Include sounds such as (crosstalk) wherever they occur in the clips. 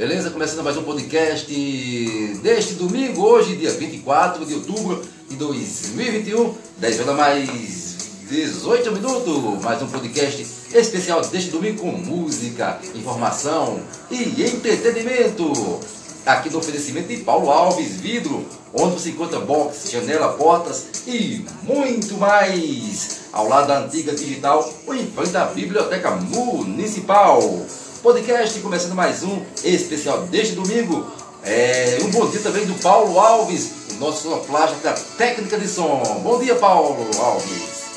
Beleza? Começando mais um podcast deste domingo, hoje, dia 24 de outubro de 2021, 10 horas mais 18 minutos. Mais um podcast especial deste domingo com música, informação e entretenimento. Aqui no oferecimento de Paulo Alves Vidro, onde você encontra box, janela, portas e muito mais. Ao lado da antiga digital, em frente à Biblioteca Municipal. Podcast começando mais um especial deste domingo. É, um bom dia também do Paulo Alves, o nosso sonoplástico da técnica de som. Bom dia, Paulo Alves.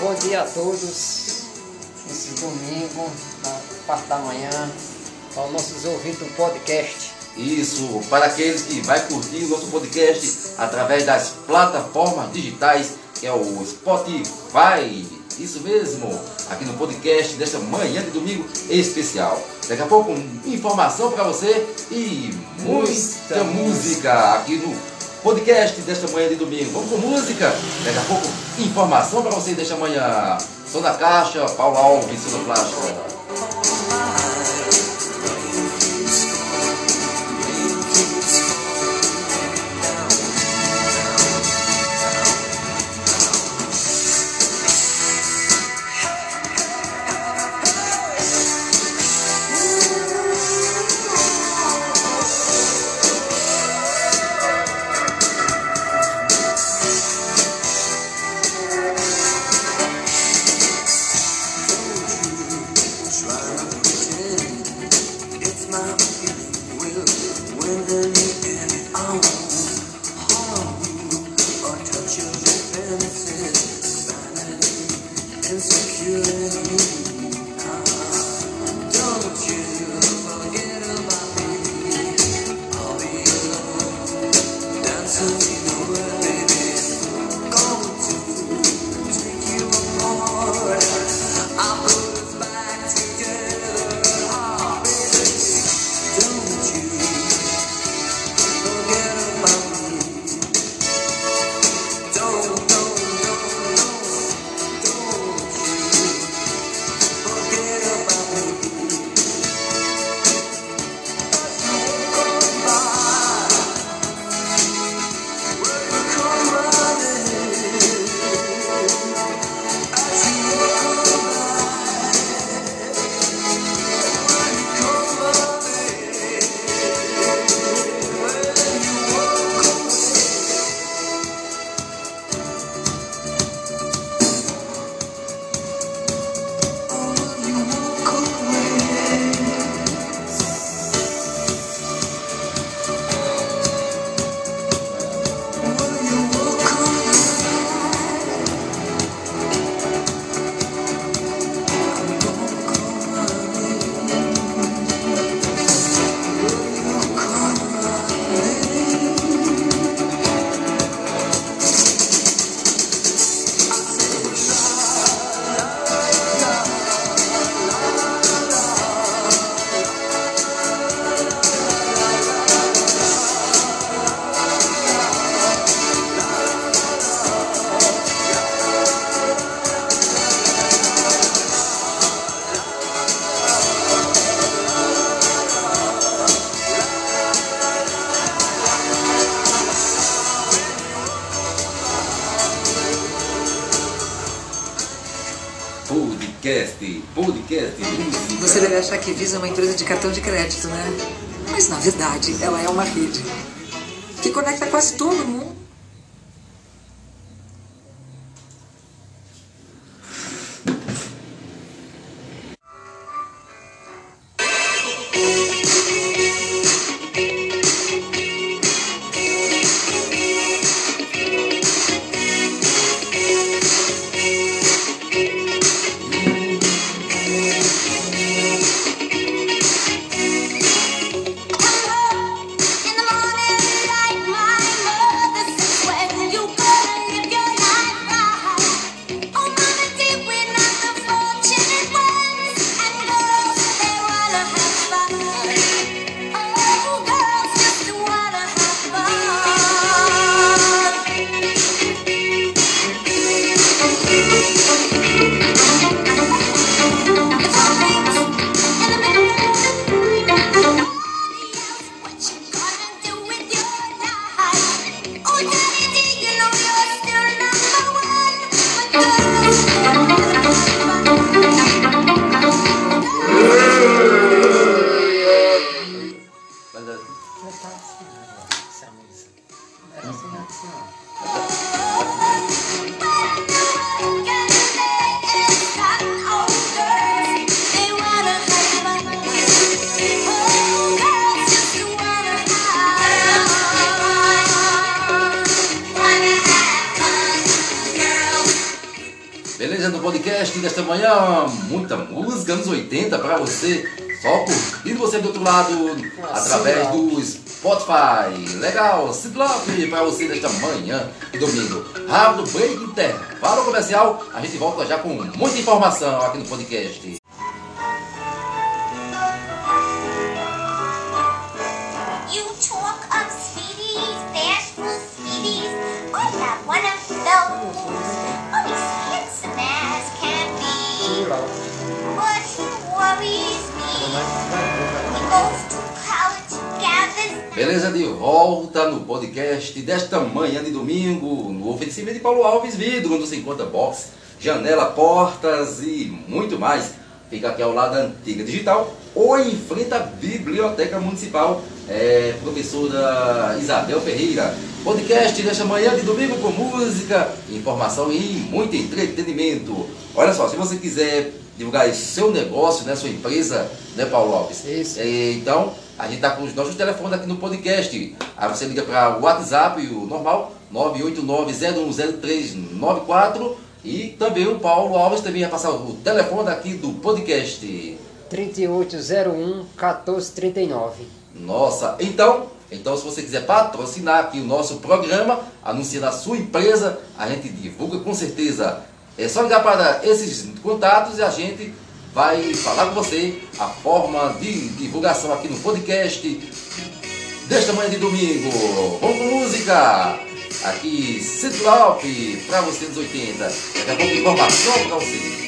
Bom dia a todos. Esse domingo, na parte da manhã, aos nossos ouvintes do podcast. Isso, para aqueles que vai curtir o nosso podcast através das plataformas digitais, que é o Spotify. Isso mesmo, aqui no podcast desta manhã de domingo especial. Daqui a pouco, informação para você e muita música aqui no podcast desta manhã de domingo. Vamos com música? Daqui a pouco, informação para você desta manhã. Sou da Caixa, Paulo Alves, Plástica. Achar que Visa é uma empresa de cartão de crédito, né? Mas na verdade, ela é uma rede que conecta quase todo mundo. Para você, só curtindo você do outro lado, através do Spotify. Legal, Cidlop para você nesta manhã e domingo. Rápido break intervalo comercial, a gente volta já com muita informação aqui no podcast. Beleza, de volta no podcast desta manhã de domingo, no oferecimento de Paulo Alves Vidro, onde você encontra box, janela, portas e muito mais. Fica aqui ao lado da Antiga Digital ou em frente à Biblioteca Municipal. É, professora Isabel Ferreira. Podcast desta manhã de domingo com música, informação e muito entretenimento. Olha só, se você quiser divulgar seu negócio, né, sua empresa, né, Paulo Lopes? Isso. É, então, a gente está com os nossos telefones aqui no podcast. Aí você liga para o WhatsApp, o normal, 989-010394. E também o Paulo Alves também vai passar o telefone aqui do podcast. 3801 1439. Nossa, então, então se você quiser patrocinar aqui o nosso programa, anunciar a sua empresa, a gente divulga com certeza. É só ligar para esses contatos e a gente vai falar com você a forma de divulgação aqui no podcast desta manhã de domingo. Vamos com música! Aqui, Citlop, para você dos 80. Daqui a pouco informação para você.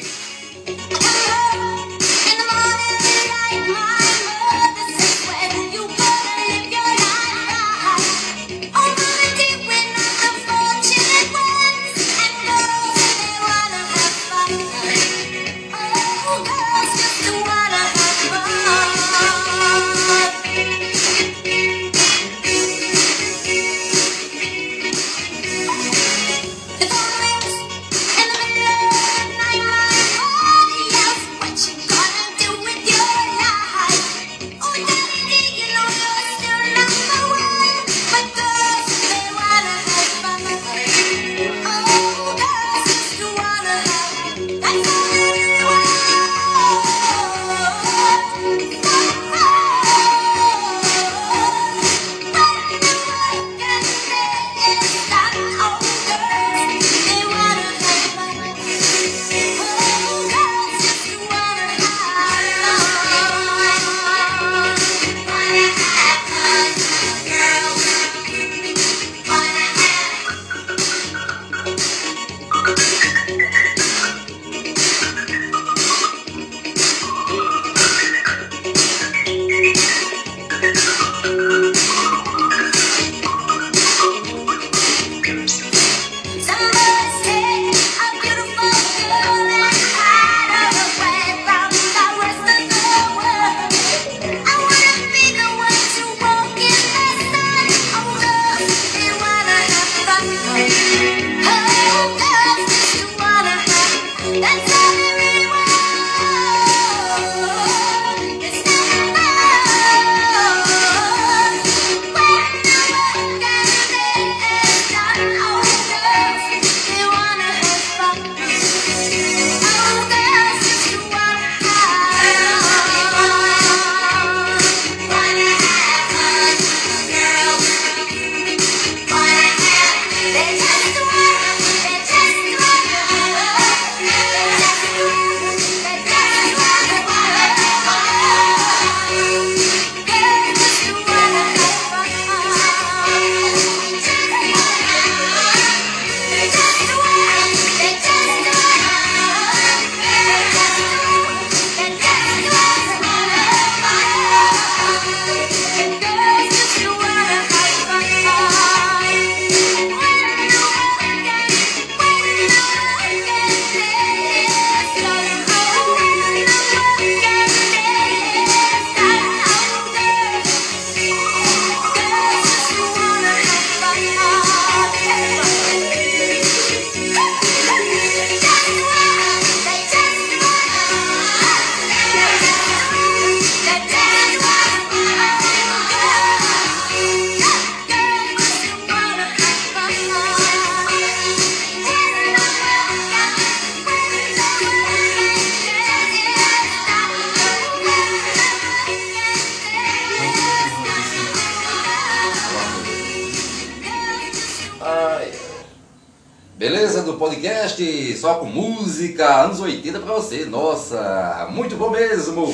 Podcast, só com música, anos 80 pra você. Nossa, muito bom mesmo.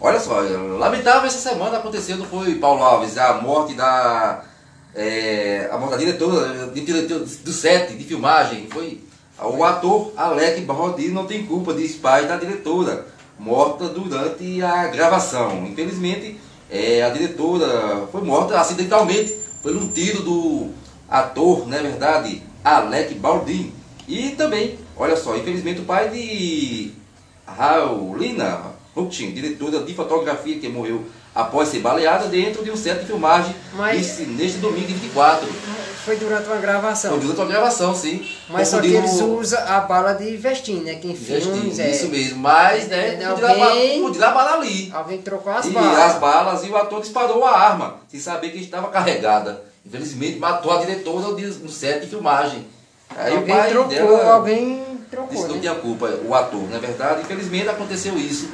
Olha só, lamentável essa semana aconteceu, não foi, Paulo Alves, a morte da. É, a morte da diretora, do set de filmagem. Foi o ator Alec Baldini não tem culpa de pai da diretora, morta durante a gravação. Infelizmente, é, a diretora foi morta acidentalmente por um tiro do ator, não é verdade, Alec Baldini. E também, olha só, infelizmente o pai de Raulina Ruchin, diretora de fotografia que morreu após ser baleada dentro de um set de filmagem Mas- neste domingo 24. Foi durante uma gravação. Foi durante uma gravação, sim. Mas só que eles usam a bala de vestim, né? Que em filmes é. Isso mesmo, mas né, É, alguém- podia dar bala ali. Alguém trocou as e balas. as balas e o ator disparou a arma, sem saber que estava carregada. Infelizmente matou a diretora no set de filmagem. Aí o alguém pai trocou, dela alguém disse trocou. que não Né? tinha culpa, o ator, não é verdade? Infelizmente aconteceu isso.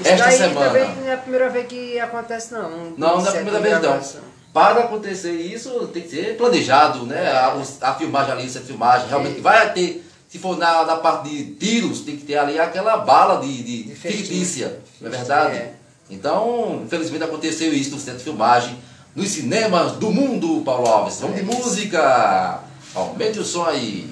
Isso esta daí semana. também não é a primeira vez que acontece, não. Não, não é a primeira vez não. Para acontecer isso, tem que ser planejado, né? A, a filmagem ali, essa filmagem, realmente vai ter, se for na, na parte de tiros, tem que ter ali aquela bala de, de, De fictícia, não é verdade? É. Então, infelizmente aconteceu isso no centro de filmagem, nos cinemas do mundo, Paulo Alves. Vamos de música! Aumente o som aí.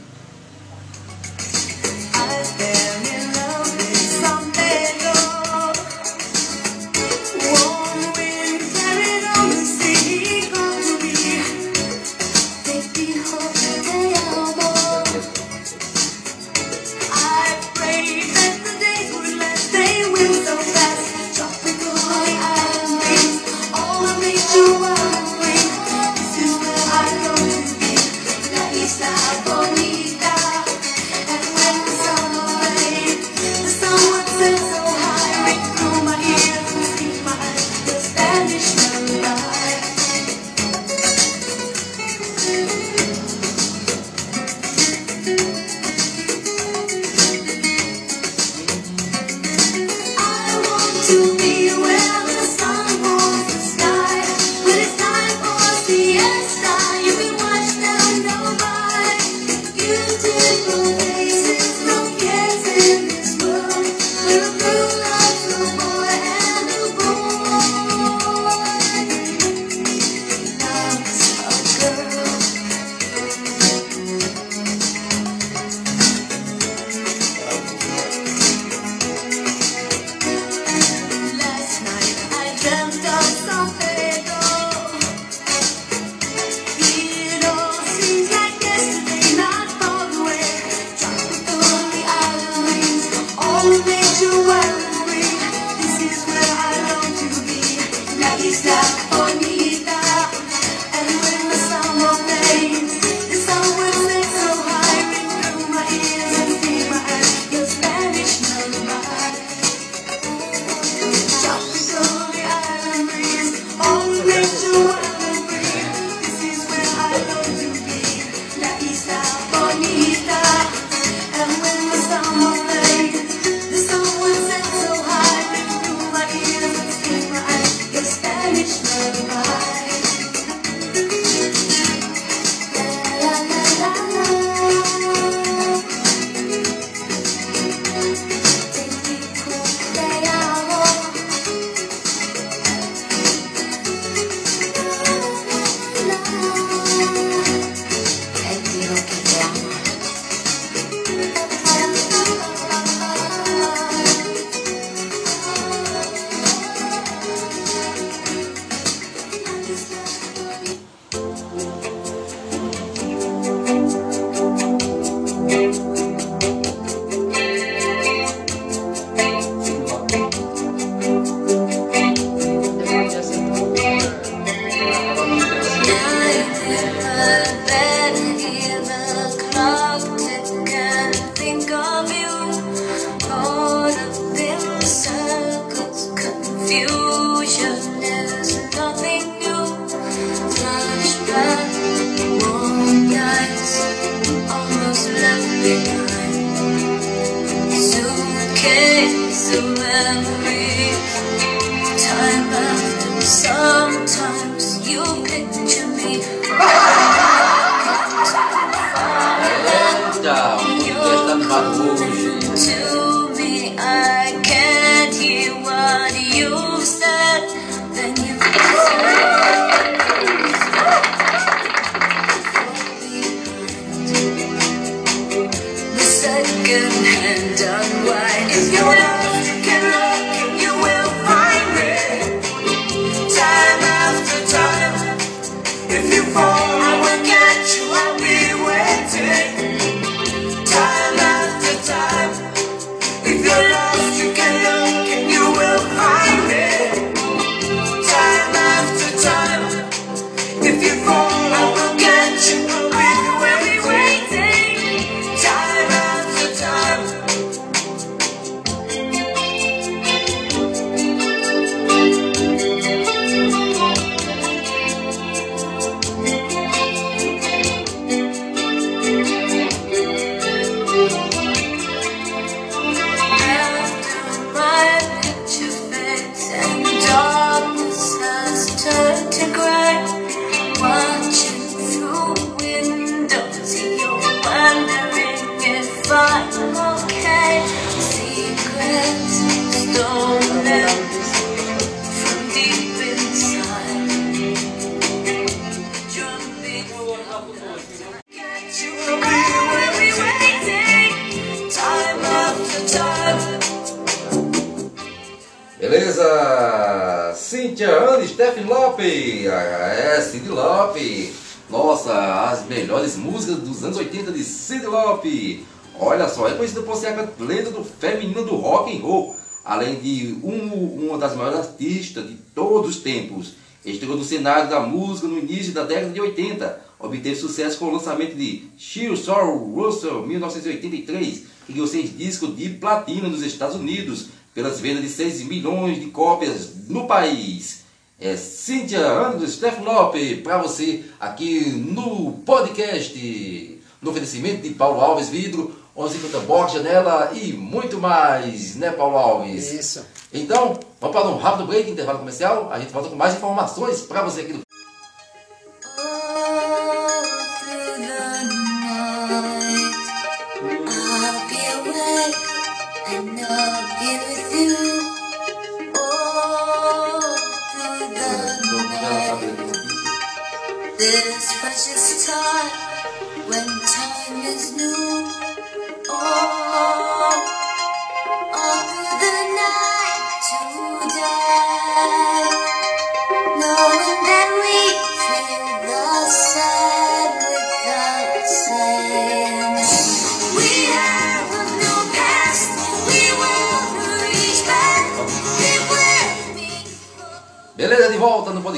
Rock and roll. Além de um- uma das maiores artistas de todos os tempos. Estreou no cenário da música no início da década de 80. Obteve sucesso com o lançamento de Sheer Sorrow Russell, 1983, que ganhou seis discos de platina nos Estados Unidos, pelas vendas de 6 milhões de cópias no país. É Cíntia Anderson, Steph Lopes, para você aqui no podcast, no oferecimento de Paulo Alves Vidro, 1150 Box, Janela e muito mais, né Paulo Alves? Isso. Então, vamos para um rápido break, intervalo comercial. A gente volta com mais informações para você aqui do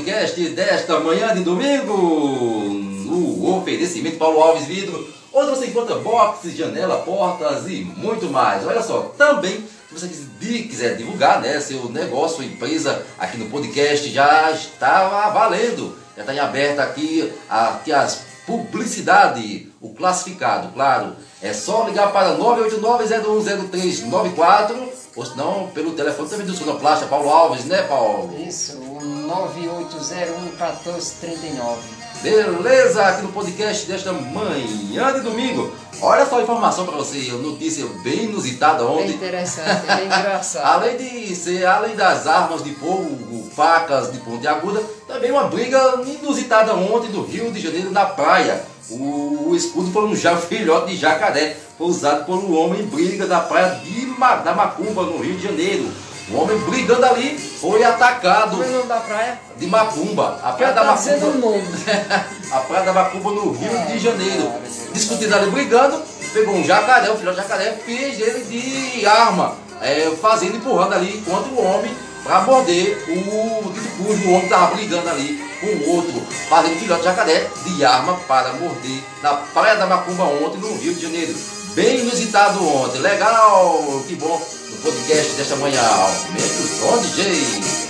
podcast desta manhã de domingo, no oferecimento Paulo Alves Vidro, onde você encontra boxes, janela, portas e muito mais. Olha só, também, se você quis- quiser divulgar né, seu negócio, empresa aqui no podcast, já está valendo. Já está em aberto aqui, aqui as publicidade, o classificado, claro. É só ligar para 989-010394, ou se não, pelo telefone também do Sonoplasta, Paulo Alves, né, Paulo? Isso, o 9801-1439. Beleza, aqui no podcast desta manhã de domingo. Olha só a informação para você, notícia bem inusitada Bem ontem. interessante, bem (laughs) engraçado. Além de ser, além das armas de fogo, facas de ponte aguda, também uma briga inusitada ontem no Rio de Janeiro na praia. O, escudo foi um (laughs) filhote de jacaré, foi usado por um homem em briga da praia de da Macumba, no Rio de Janeiro. O homem brigando ali foi atacado Como é o nome da praia? de Macumba. A praia da tá Macumba. nome. (laughs) a praia da Macumba no Rio de Janeiro. Discutindo ali, brigando, pegou um jacaré, um filhote de jacaré, fez ele de arma, é, fazendo, empurrando ali contra o homem para morder o dito cujo o homem estava brigando ali com o outro, fazendo filhote de jacaré de arma para morder na praia da Macumba ontem no Rio de Janeiro. Bem inusitado ontem, legal, que bom, podcast desta manhã. Aumenta o som, DJ.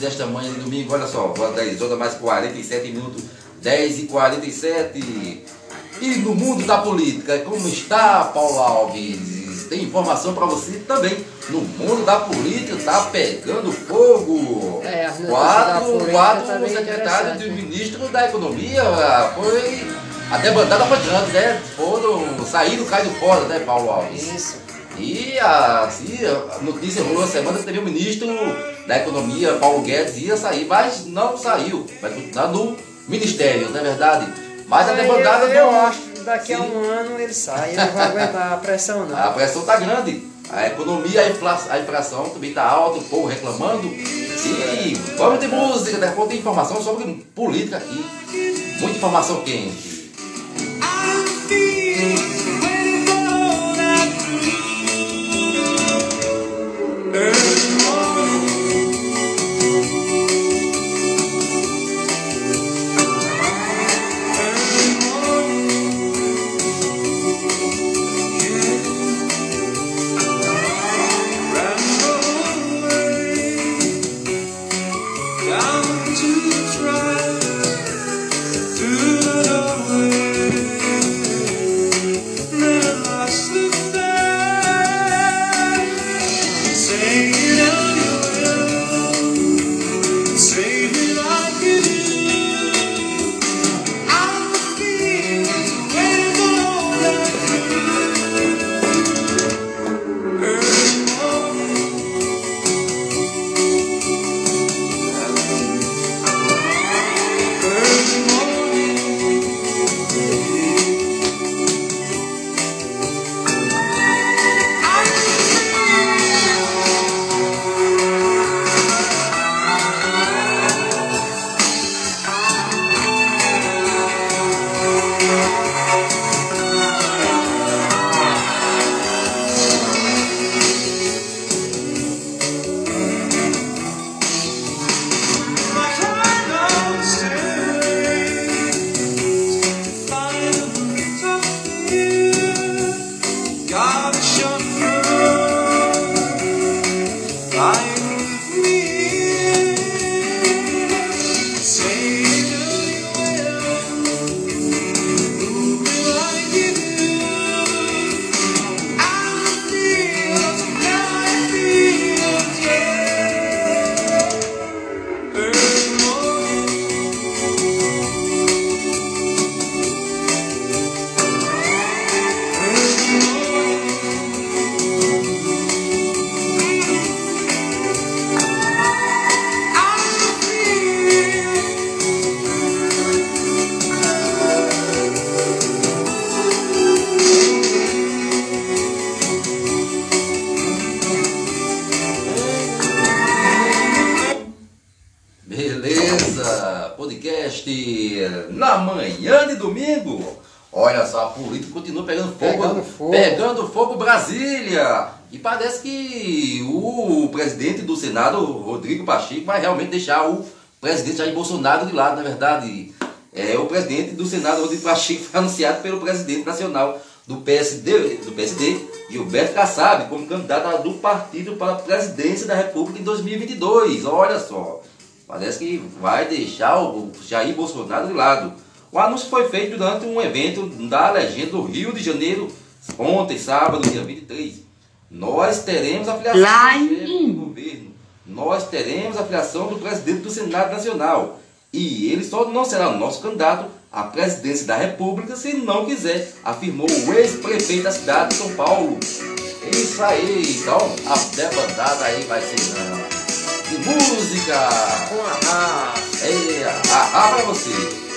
Desta manhã de domingo. Olha só, agora 10 horas mais 47 minutos, 10 e 47. E no mundo da política, como está, Paulo Alves? Tem informação para você também. No mundo da política está pegando fogo. É, quatro quatro tá bem secretários do ministro da Economia foi. A debandada foi grande, né? Foram, saíram, caíram fora, né, Paulo Alves? Isso. E a, assim, a notícia rolou a semana que teve o ministro da Economia, Paulo Guedes, ia sair, mas não saiu. Vai continuar no ministério, não é verdade? Mas a demandada eu, eu do- acho que daqui a Sim. um ano ele sai, ele não vai aguentar a pressão não. A pressão está grande. A economia, a inflação, a inflação também está alta, o povo reclamando. E vamos de música, depois tem informação sobre política aqui. Muita informação quente. Down Rodrigo Pacheco, vai realmente deixar o presidente Jair Bolsonaro de lado, na verdade. É, o presidente do Senado, Rodrigo Pacheco, (laughs) foi anunciado pelo presidente nacional do PSD, do PSD Gilberto Kassab, como candidato do partido para a presidência da República em 2022. Olha só. Parece que vai deixar o Jair Bolsonaro de lado. O anúncio foi feito durante um evento da legenda do Rio de Janeiro, ontem, sábado, dia 23. Nós teremos a filiação Lá em do governo. Nós teremos a filiação do presidente do Senado Nacional. E ele só não será nosso candidato à presidência da República se não quiser, afirmou o ex-prefeito da cidade de São Paulo. É Isso aí, então a debandada aí vai ser não. música. Com a A. É, ah, pra você.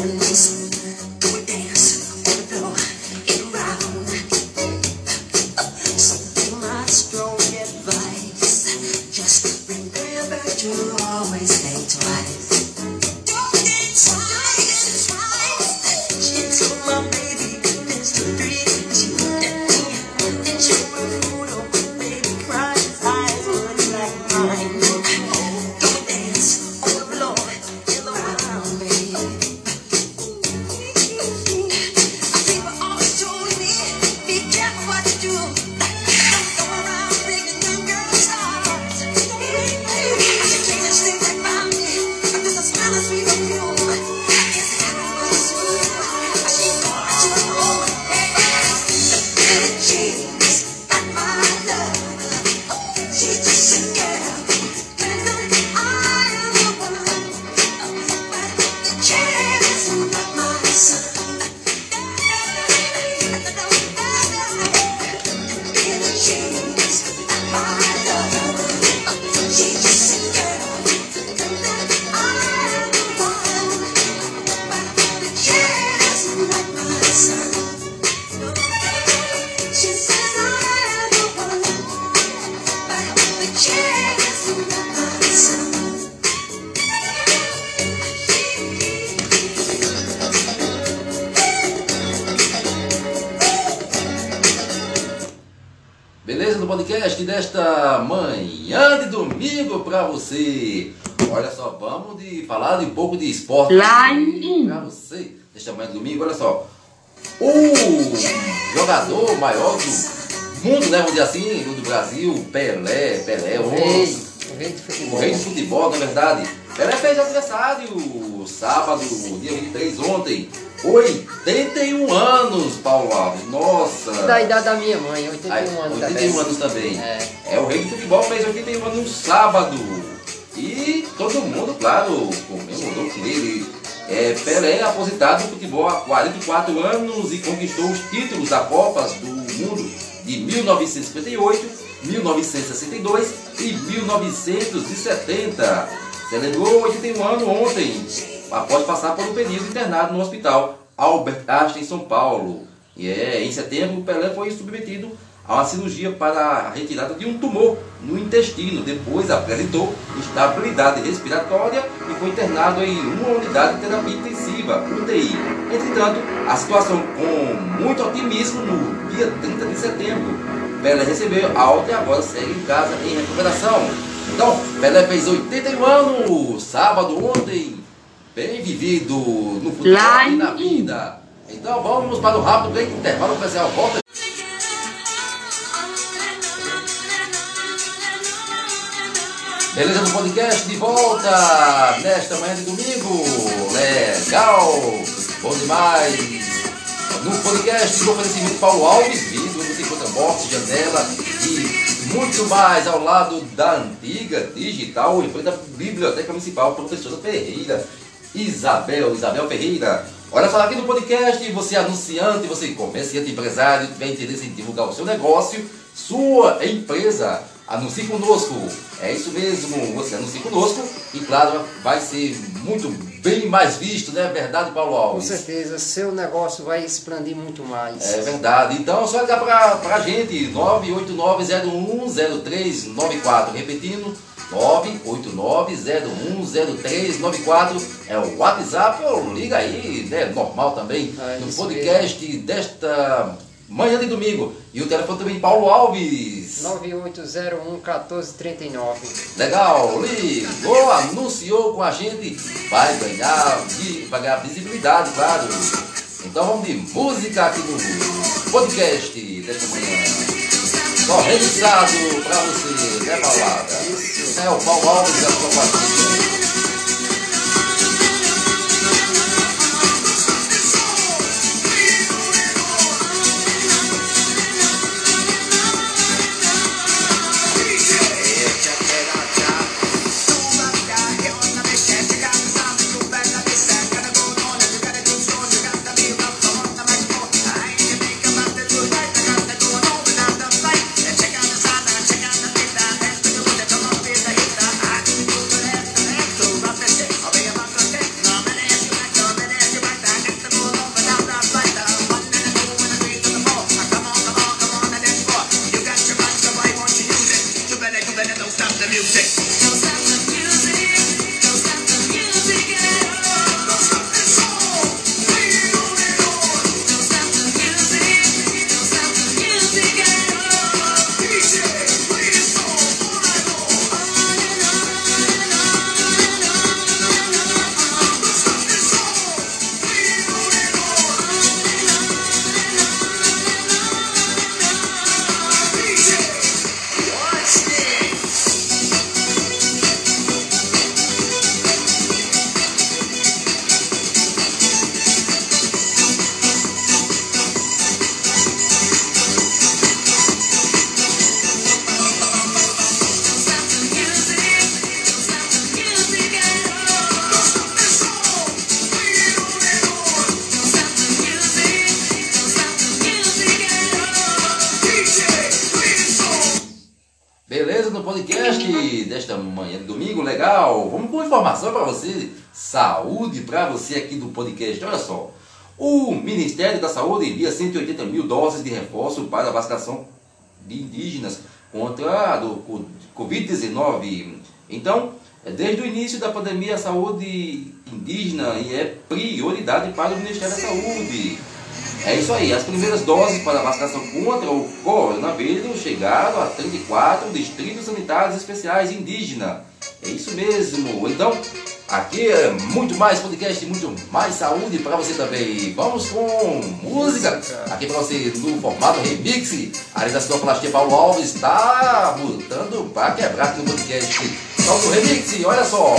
Christ. Você. Olha só, vamos de falar de um pouco de esporte Line in. pra você. Nesta manhã de domingo, olha só. O jogador maior do mundo, né, vamos dizer assim, do Brasil, Pelé, Pelé, o, Rei, o rei de futebol. rei do futebol, na verdade. Pelé fez aniversário sábado, dia 23, ontem. 81 anos, Paulo Alves. Nossa! Da idade da minha mãe, 81 Ai, anos 81 também. anos também. É. É, o rei do futebol fez 81 anos no sábado. E todo mundo, claro, comemorou com ele. É, Pelé é aposentado do futebol há 44 anos e conquistou os títulos da Copas do Mundo de 1958, 1962 e 1970. Celebrou 81 anos ontem, após passar por um período internado no hospital Albert Einstein, em São Paulo. E é, em setembro, Pelé foi submetido a uma cirurgia para a retirada de um tumor no intestino. Depois apresentou instabilidade respiratória e foi internado em uma unidade de terapia intensiva, UTI. Entretanto, a situação com muito otimismo no dia 30 de setembro. Pelé recebeu alta e agora segue em casa em recuperação. Então, Pelé fez 81 anos, sábado ontem, bem vivido no futebol e na vida. Então vamos para o rápido intervalo comercial. Volta. Beleza no podcast de volta nesta manhã de domingo. Legal, bom demais. No podcast do oferecimento Paulo Alves, vidro, encontra box, janela e muito mais ao lado da antiga digital em frente à Biblioteca Municipal Professora Ferreira. Isabel, Isabel Ferreira. Olha só aqui no podcast, você é anunciante, você comerciante, empresário, tiver interesse em divulgar o seu negócio, sua empresa, anuncie conosco. É isso mesmo, você anuncia conosco e claro, vai ser muito bem mais visto, não é verdade, Paulo Com Alves? certeza, seu negócio vai expandir muito mais. É verdade. Então, só ligar pra, pra gente, 989-010394. Repetindo, 989-010394. É o WhatsApp ou liga aí, né? Normal também, É, no podcast desta manhã de domingo. E o telefone também, Paulo Alves. 9801-1439. Legal, ligou, anunciou com a gente, vai ganhar, vai ganhar visibilidade, claro. Então vamos de música aqui no podcast desta manhã. Só registrado pra você, né, Paulada? É o Paulo Alves da sua partida. Saúde para você aqui do podcast. Olha só, o Ministério da Saúde envia 180 mil doses de reforço para a vacinação de indígenas contra a do Covid-19. Então, desde o início da pandemia, a saúde indígena é prioridade para o Ministério da Saúde. É isso aí, as primeiras doses para a vacinação contra o coronavírus chegaram a 34 distritos sanitários especiais indígenas. É isso mesmo. Então, aqui é muito mais podcast, muito mais saúde para você também. Vamos com música aqui para você no formato remix. A redação Plastia Paulo Alves está botando para quebrar aqui no podcast. Solta o remix, olha só.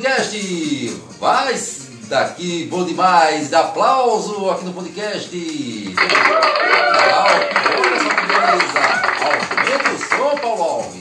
Podcast. Vai daqui, bom demais. Aplauso aqui no podcast. Legal, que beleza. Aumenta o som, Paulo Alves.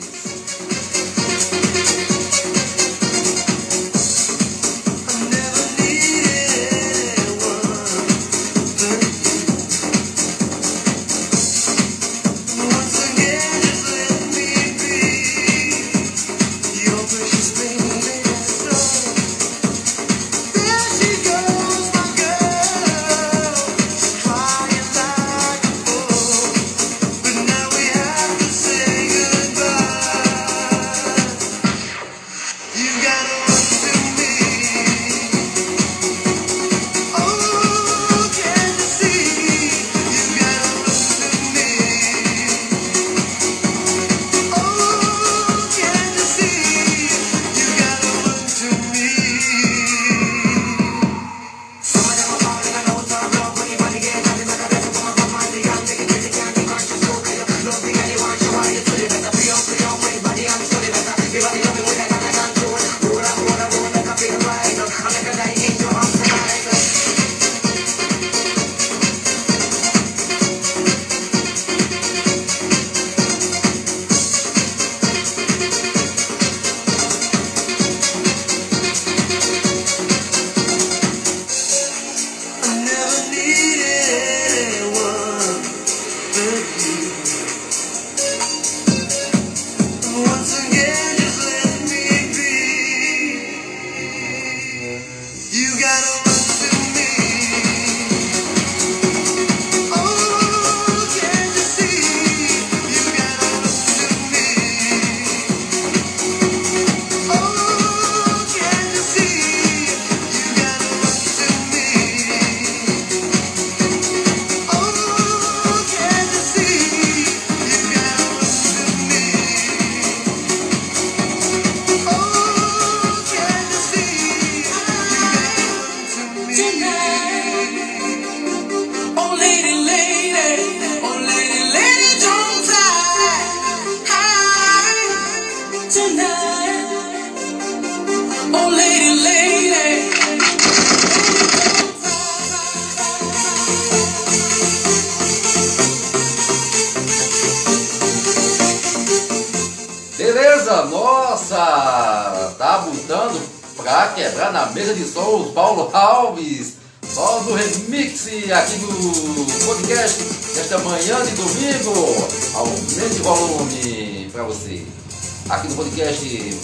Aqui no podcast,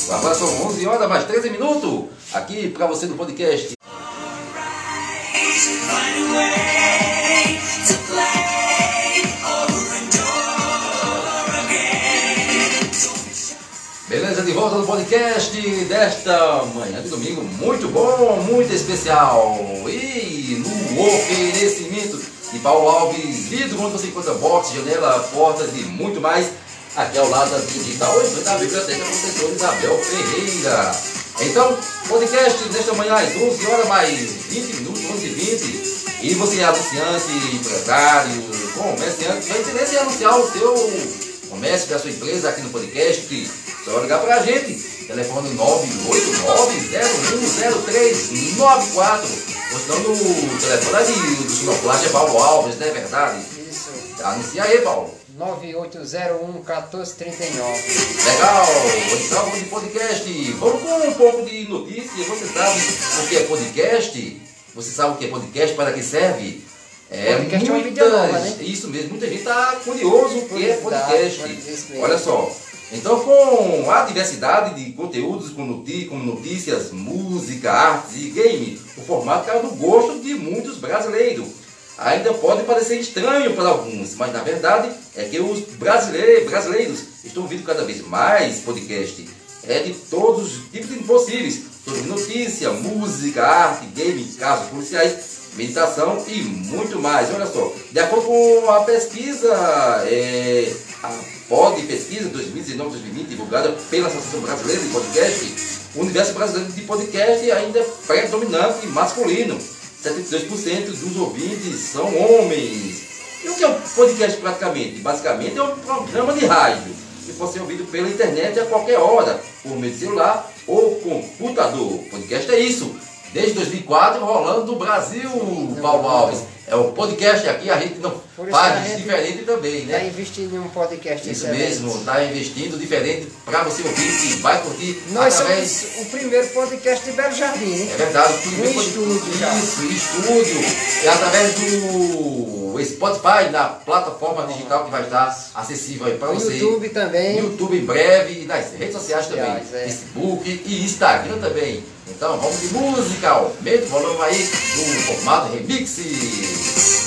agora são 11 horas mais 13 minutos. Aqui pra você no podcast. Find a way to play over and over again. So volta no podcast desta manhã de domingo, muito bom, muito especial. E no oferecimento de Paulo Alves, vidro onde você encontra box, janela, portas e muito mais. Aqui ao lado da Digital, em frente à Biblioteca Professor Isabel Ferreira. Então, podcast desta manhã às 11 horas mais 20 minutos, 11 e 20. E você é anunciante, empresário, comerciante, vai interesse em anunciar o seu comércio da sua empresa aqui no podcast, só vai ligar pra gente. Telefone 989-010394. Ou no telefone ali do Sinoplast é Paulo Alves, não é verdade? Isso. Anuncia aí, Paulo. 9801-1439. Legal! Então vamos de podcast. Vamos com um pouco de notícia. Você sabe o que é podcast? Você sabe o que é podcast? Para que serve? É, Podcast é uma mídia nova, né? Isso mesmo, muita gente está curioso o que é podcast. mesmo. Olha só. Então, com a diversidade de conteúdos, como notícias, música, artes e game, o formato caiu no gosto de muitos brasileiros. Ainda pode parecer estranho para alguns, mas na verdade é que os brasileiros, brasileiros estão ouvindo cada vez mais podcast. É de todos os tipos possíveis, sobre notícia, música, arte, game, casos policiais, meditação e muito mais. Olha só, de acordo com a pesquisa, é, a POD Pesquisa 2019-2020, divulgada pela Associação Brasileira de Podcast, o universo brasileiro de podcast ainda é predominante e masculino. 72% dos ouvintes são homens. E o que é um podcast praticamente? Basicamente é um programa de rádio que pode ser ouvido pela internet a qualquer hora, por meio de celular ou computador. Podcast é isso. Desde 2004 rolando no Brasil, Paulo Alves. É o podcast aqui, a gente não faz diferente também, Está né? investindo em um podcast Isso excelente. mesmo, está investindo diferente para você ouvir que vai curtir Nós através. somos o primeiro podcast de Belo Jardim, hein? É verdade, o primeiro No pod- estúdio já. Isso, estúdio. É através do Spotify, na plataforma digital que vai estar acessível aí para No você. YouTube também. YouTube em breve e nas redes sociais também. É. Facebook e Instagram também. Então vamos de música, aumenta o volume aí no formato remix.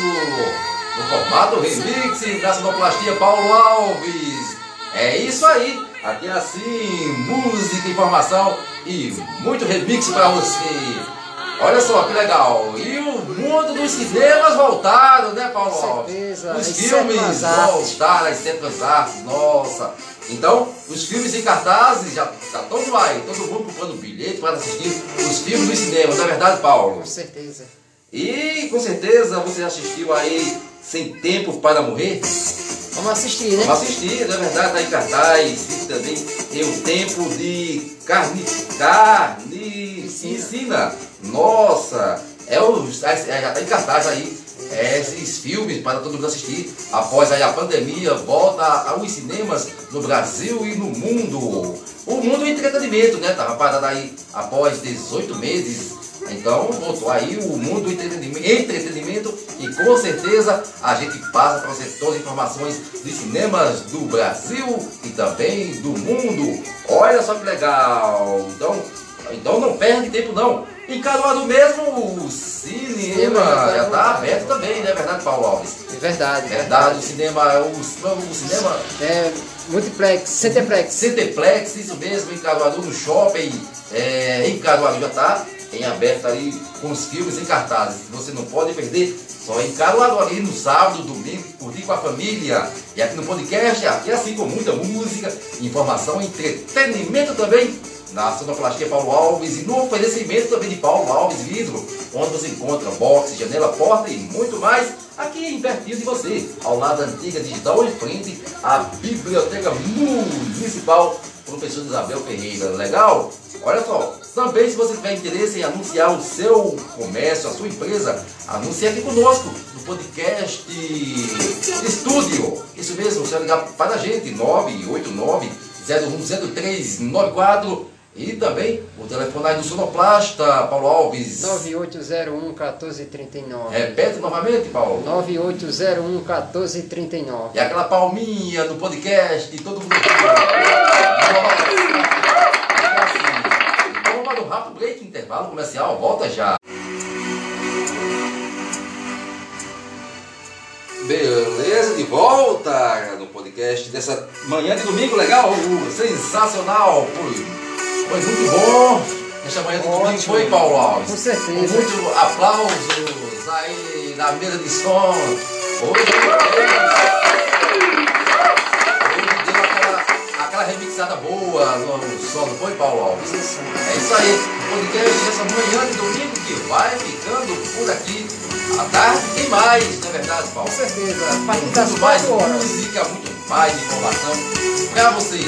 Musicaço! No formato remix, da sonoplastia Paulo Alves. É isso aí, aqui é assim, música, informação e muito remix pra você. Olha só que legal! E o mundo dos cinemas voltaram, né, Paulo Com Alves? certeza, Os filmes voltaram, as sétimas artes, nossa! Então, os filmes em cartazes já tá todo aí, todo mundo comprando bilhete para assistir os filmes dos cinemas, não é verdade, Paulo? Com certeza. E com certeza você já assistiu aí Sem Tempo para Morrer? Vamos assistir, né? Vamos assistir, não é verdade? Tá em cartaz, e também tem o tempo de carne, carne ensina. Nossa, é o, é, já tá em cartaz aí. é, esses filmes para todo mundo assistir após aí a pandemia volta aos cinemas no Brasil e no mundo. O mundo do entretenimento, né? Tava parado aí após 18 meses. Então voltou aí o mundo do entretenimento, entretenimento e com certeza a gente passa para você todas as informações dos cinemas do Brasil e também do mundo. Olha só que legal! Então, então não perde tempo não. Em Caruaru mesmo o cinema já está aberto também, não é verdade, Paulo Alves? É verdade. Verdade, o cinema, o, o cinema É multiplex, centeplex. Centeplex, isso mesmo, em Caruaru, no shopping, é, em Caruaru já está em aberto ali com os filmes em cartazes. Você não pode perder, só em Caruaru ali no sábado, domingo, curtir com a família. E aqui no podcast, aqui assim com muita música, informação, entretenimento também. Na Sonoplastia Paulo Alves e no oferecimento também de Paulo Alves Vidro, onde você encontra box, janela, porta e muito mais aqui em pertinho de você, ao lado da antiga digital em frente à Biblioteca Municipal professora Isabel Ferreira. Legal? Olha só, também se você tiver interesse em anunciar o seu comércio, a sua empresa, anuncie aqui conosco no podcast Estúdio. Isso mesmo, você vai ligar para a gente, 989 010394 e também o telefone aí do Sonoplasta, Paulo Alves. 9801 1439. Repete novamente, Paulo. 9801 1439. E aquela palminha no podcast, todo mundo. (laughs) break, intervalo comercial, volta já. Beleza, de volta no podcast dessa manhã de domingo, legal, sensacional, foi, foi muito bom. Esta manhã de domingo foi, Paulo Alves. Com certeza. Com muitos aplausos aí na mesa de som. Hoje remixada boa no, não foi, Paulo Alves? Isso. É isso aí, o podcast dessa manhã de domingo que vai ficando por aqui. À tarde tem mais, não é verdade, Paulo? Com certeza. Muito mais 4 horas. música, muito mais informação para você.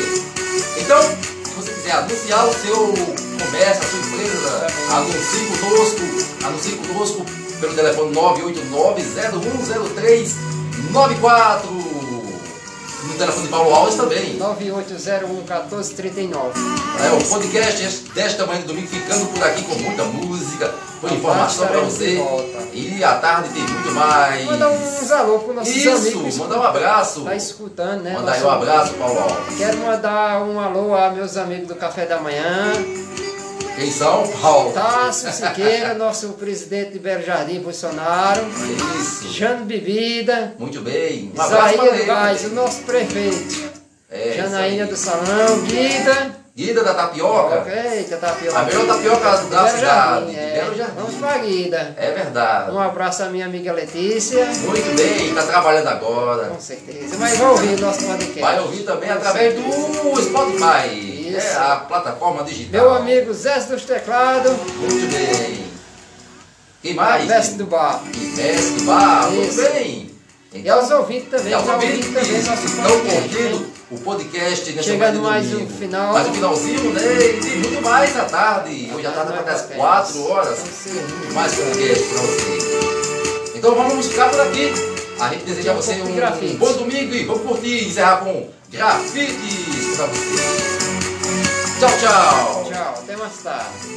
Então, se você quiser anunciar o seu comércio, a sua empresa, anuncie conosco, anuncie conosco pelo telefone 989-010394. No telefone de Paulo Alves também. 9801 1439. É, o podcast este- desta manhã de domingo ficando por aqui com muita música, com informação para você. E à tarde tem muito mais. Manda uns alô para nossos Isso, amigos. mandar um abraço. Tá escutando, né? Mandar aí um Nosso- abraço, Paulo Alves. Quero mandar um alô a meus amigos do Café da Manhã. Quem são, Paulo? Tássio Siqueira, (laughs) nosso presidente de Belo Jardim, Bolsonaro. Isso. Jano Bebida. Muito bem. Um Isaías. Gás, o nosso prefeito. É, Janaína aí. do Salão, Guida. Guida da Tapioca. Eita, tapioca. A melhor tapioca da Belo cidade, Jardim, é. Belo Jardim. Vamos pra Guida. É verdade. Um abraço à minha amiga Letícia. Muito bem, está trabalhando agora. Com certeza. Mas vai ouvir o nosso podcast. Vai ouvir também através do Spotify. Isso. É a plataforma digital. Meu amigo Zé dos Teclados. Muito bem. Quem mais? Mestre do Bar. Mestre do bar. Muito bem. E aos ouvintes também. E aos ouvintes também nosso estão curtindo o podcast nessa Chegando mais um final. Mais um finalzinho, né? E muito mais à tarde. Hoje à tarde vai até às 4 horas. Mais podcast para você. Então vamos ficar por aqui. A gente deseja a Um você um grafite. bom domingo e vamos curtir e encerrar com grafites para você. Tchau, tchau. Tchau, até mais tarde.